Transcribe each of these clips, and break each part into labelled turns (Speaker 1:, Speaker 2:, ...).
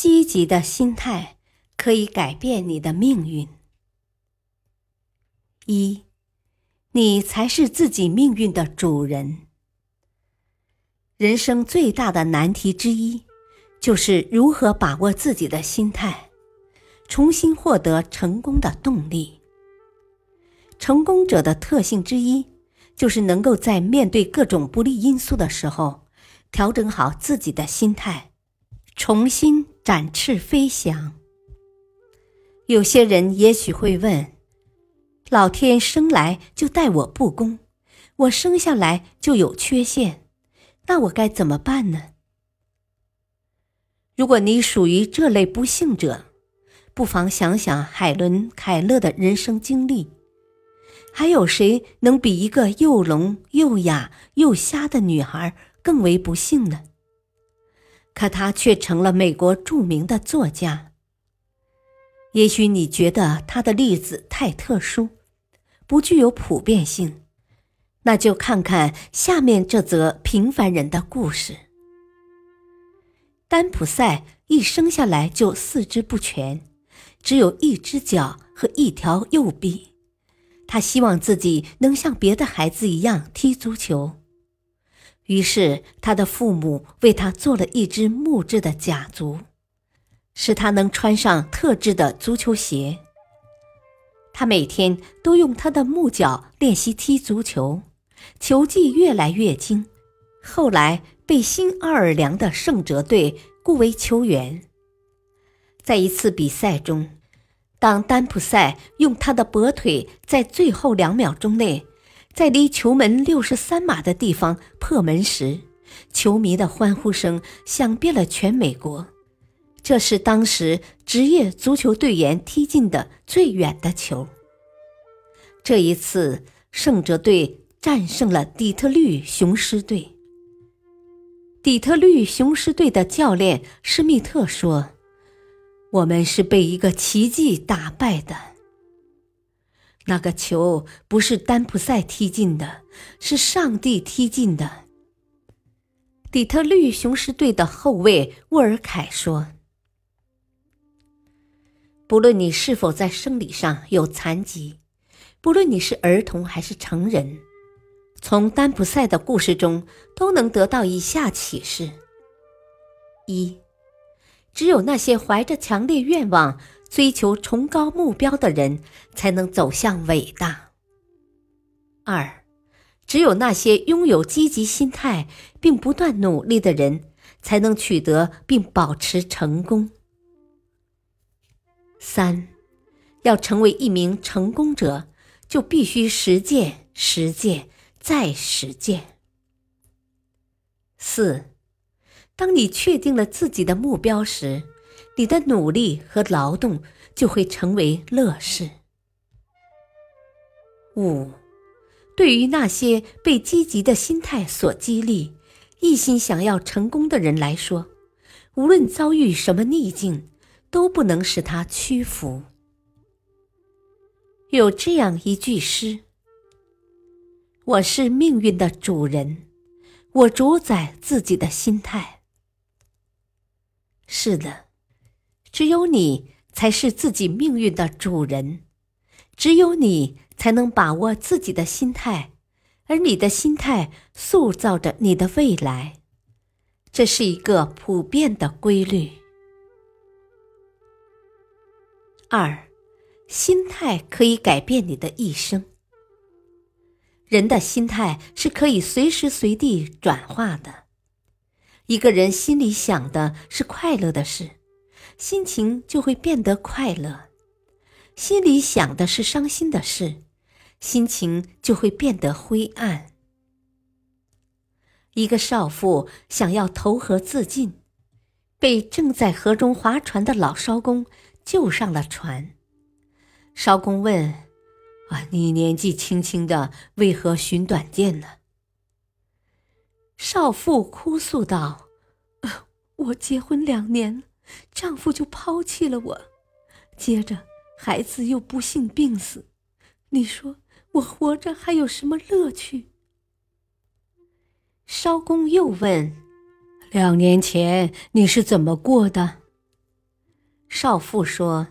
Speaker 1: 积极的心态可以改变你的命运。一，你才是自己命运的主人。人生最大的难题之一，就是如何把握自己的心态，重新获得成功的动力。成功者的特性之一，就是能够在面对各种不利因素的时候，调整好自己的心态，重新。展翅飞翔。有些人也许会问：老天生来就待我不公，我生下来就有缺陷，那我该怎么办呢？如果你属于这类不幸者，不妨想想海伦·凯勒的人生经历。还有谁能比一个又聋又哑又瞎的女孩更为不幸呢？可他却成了美国著名的作家。也许你觉得他的例子太特殊，不具有普遍性，那就看看下面这则平凡人的故事。丹普赛一生下来就四肢不全，只有一只脚和一条右臂。他希望自己能像别的孩子一样踢足球。于是，他的父母为他做了一只木质的假足，使他能穿上特制的足球鞋。他每天都用他的木脚练习踢足球，球技越来越精。后来被新奥尔良的圣哲队雇为球员。在一次比赛中，当丹普赛用他的跛腿在最后两秒钟内。在离球门六十三码的地方破门时，球迷的欢呼声响遍了全美国。这是当时职业足球队员踢进的最远的球。这一次，圣哲队战胜了底特律雄狮队。底特律雄狮队的教练施密特说：“我们是被一个奇迹打败的。”那个球不是丹普赛踢进的，是上帝踢进的。底特律雄狮队的后卫沃尔凯说：“不论你是否在生理上有残疾，不论你是儿童还是成人，从丹普赛的故事中都能得到以下启示：一，只有那些怀着强烈愿望。”追求崇高目标的人才能走向伟大。二，只有那些拥有积极心态并不断努力的人，才能取得并保持成功。三，要成为一名成功者，就必须实践、实践再实践。四，当你确定了自己的目标时。你的努力和劳动就会成为乐事。五，对于那些被积极的心态所激励、一心想要成功的人来说，无论遭遇什么逆境，都不能使他屈服。有这样一句诗：“我是命运的主人，我主宰自己的心态。”是的。只有你才是自己命运的主人，只有你才能把握自己的心态，而你的心态塑造着你的未来，这是一个普遍的规律。二，心态可以改变你的一生。人的心态是可以随时随地转化的。一个人心里想的是快乐的事。心情就会变得快乐，心里想的是伤心的事，心情就会变得灰暗。一个少妇想要投河自尽，被正在河中划船的老艄公救上了船。艄公问：“啊，你年纪轻轻的，为何寻短见呢？”少妇哭诉道：“我结婚两年，丈夫就抛弃了我，接着孩子又不幸病死，你说我活着还有什么乐趣？”艄公又问：“两年前你是怎么过的？”少妇说：“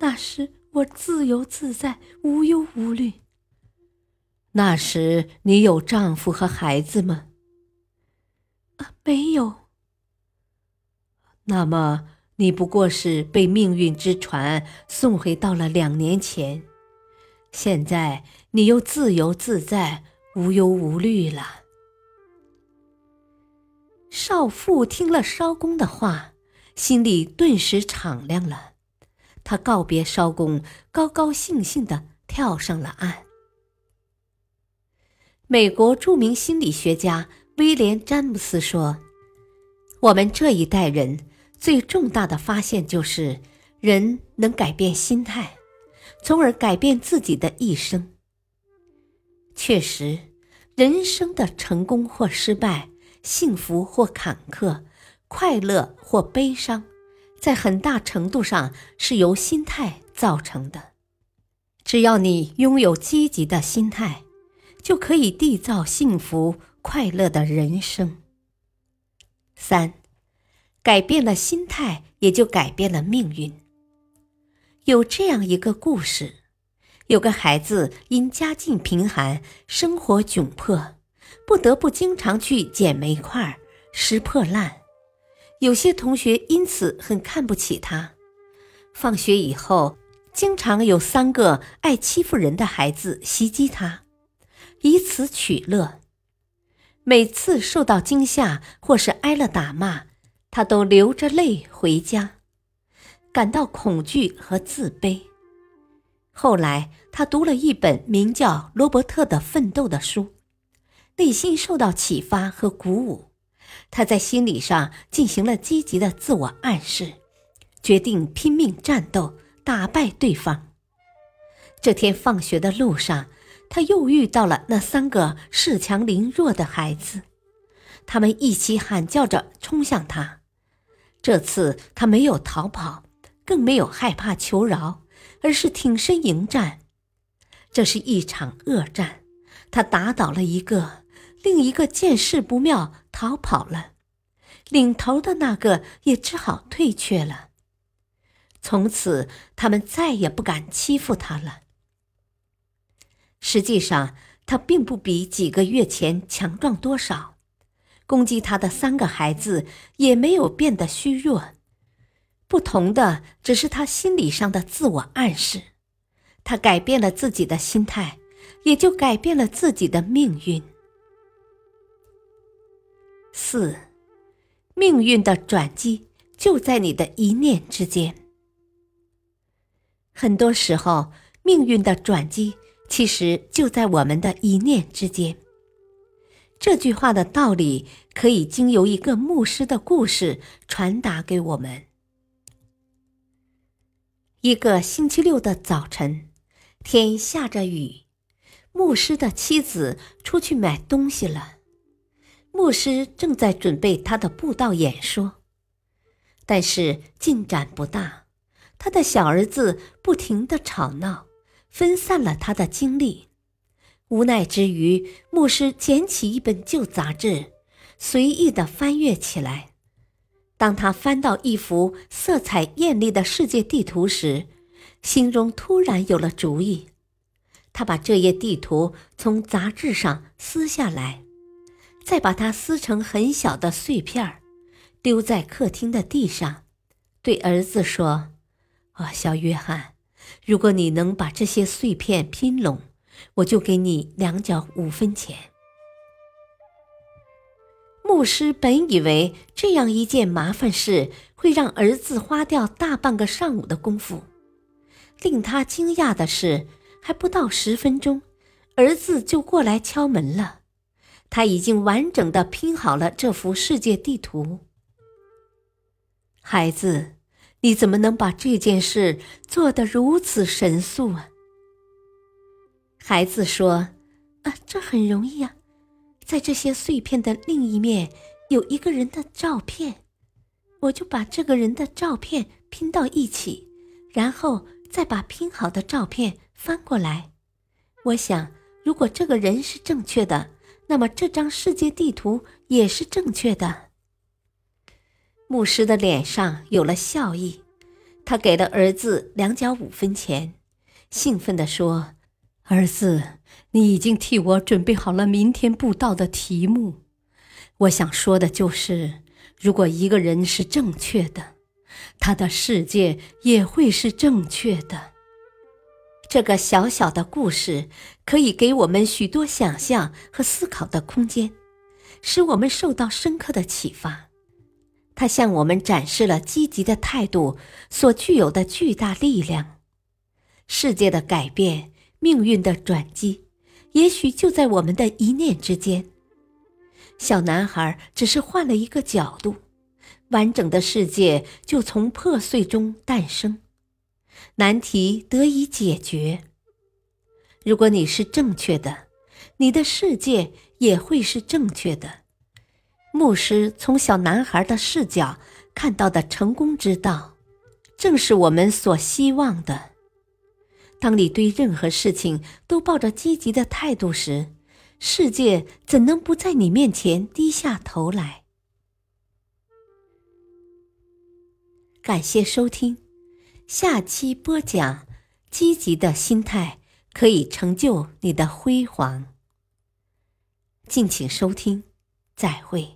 Speaker 1: 那时我自由自在，无忧无虑。”那时你有丈夫和孩子吗？啊，没有。那么你不过是被命运之船送回到了两年前，现在你又自由自在、无忧无虑了。少妇听了艄公的话，心里顿时敞亮了。她告别艄公，高高兴兴的跳上了岸。美国著名心理学家。威廉·詹姆斯说：“我们这一代人最重大的发现就是，人能改变心态，从而改变自己的一生。确实，人生的成功或失败、幸福或坎坷、快乐或悲伤，在很大程度上是由心态造成的。只要你拥有积极的心态，就可以缔造幸福。”快乐的人生。三，改变了心态，也就改变了命运。有这样一个故事：有个孩子因家境贫寒，生活窘迫，不得不经常去捡煤块、拾破烂。有些同学因此很看不起他。放学以后，经常有三个爱欺负人的孩子袭击他，以此取乐。每次受到惊吓或是挨了打骂，他都流着泪回家，感到恐惧和自卑。后来，他读了一本名叫《罗伯特的奋斗》的书，内心受到启发和鼓舞。他在心理上进行了积极的自我暗示，决定拼命战斗，打败对方。这天放学的路上。他又遇到了那三个恃强凌弱的孩子，他们一起喊叫着冲向他。这次他没有逃跑，更没有害怕求饶，而是挺身迎战。这是一场恶战，他打倒了一个，另一个见势不妙逃跑了，领头的那个也只好退却了。从此，他们再也不敢欺负他了。实际上，他并不比几个月前强壮多少。攻击他的三个孩子也没有变得虚弱，不同的只是他心理上的自我暗示。他改变了自己的心态，也就改变了自己的命运。四，命运的转机就在你的一念之间。很多时候，命运的转机。其实就在我们的一念之间。这句话的道理可以经由一个牧师的故事传达给我们。一个星期六的早晨，天下着雨，牧师的妻子出去买东西了。牧师正在准备他的布道演说，但是进展不大，他的小儿子不停的吵闹。分散了他的精力，无奈之余，牧师捡起一本旧杂志，随意的翻阅起来。当他翻到一幅色彩艳丽的世界地图时，心中突然有了主意。他把这页地图从杂志上撕下来，再把它撕成很小的碎片儿，丢在客厅的地上，对儿子说：“啊，小约翰。”如果你能把这些碎片拼拢，我就给你两角五分钱。牧师本以为这样一件麻烦事会让儿子花掉大半个上午的功夫，令他惊讶的是，还不到十分钟，儿子就过来敲门了。他已经完整的拼好了这幅世界地图。孩子，你怎么能把这件事做得如此神速啊？”孩子说：“啊，这很容易呀，在这些碎片的另一面有一个人的照片，我就把这个人的照片拼到一起，然后再把拼好的照片翻过来。我想，如果这个人是正确的，那么这张世界地图也是正确的。”牧师的脸上有了笑意，他给了儿子两角五分钱，兴奋地说。儿子，你已经替我准备好了明天布道的题目。我想说的就是，如果一个人是正确的，他的世界也会是正确的。这个小小的故事可以给我们许多想象和思考的空间，使我们受到深刻的启发。它向我们展示了积极的态度所具有的巨大力量。世界的改变。命运的转机，也许就在我们的一念之间。小男孩只是换了一个角度，完整的世界就从破碎中诞生，难题得以解决。如果你是正确的，你的世界也会是正确的。牧师从小男孩的视角看到的成功之道，正是我们所希望的。当你对任何事情都抱着积极的态度时，世界怎能不在你面前低下头来？感谢收听，下期播讲：积极的心态可以成就你的辉煌。敬请收听，再会。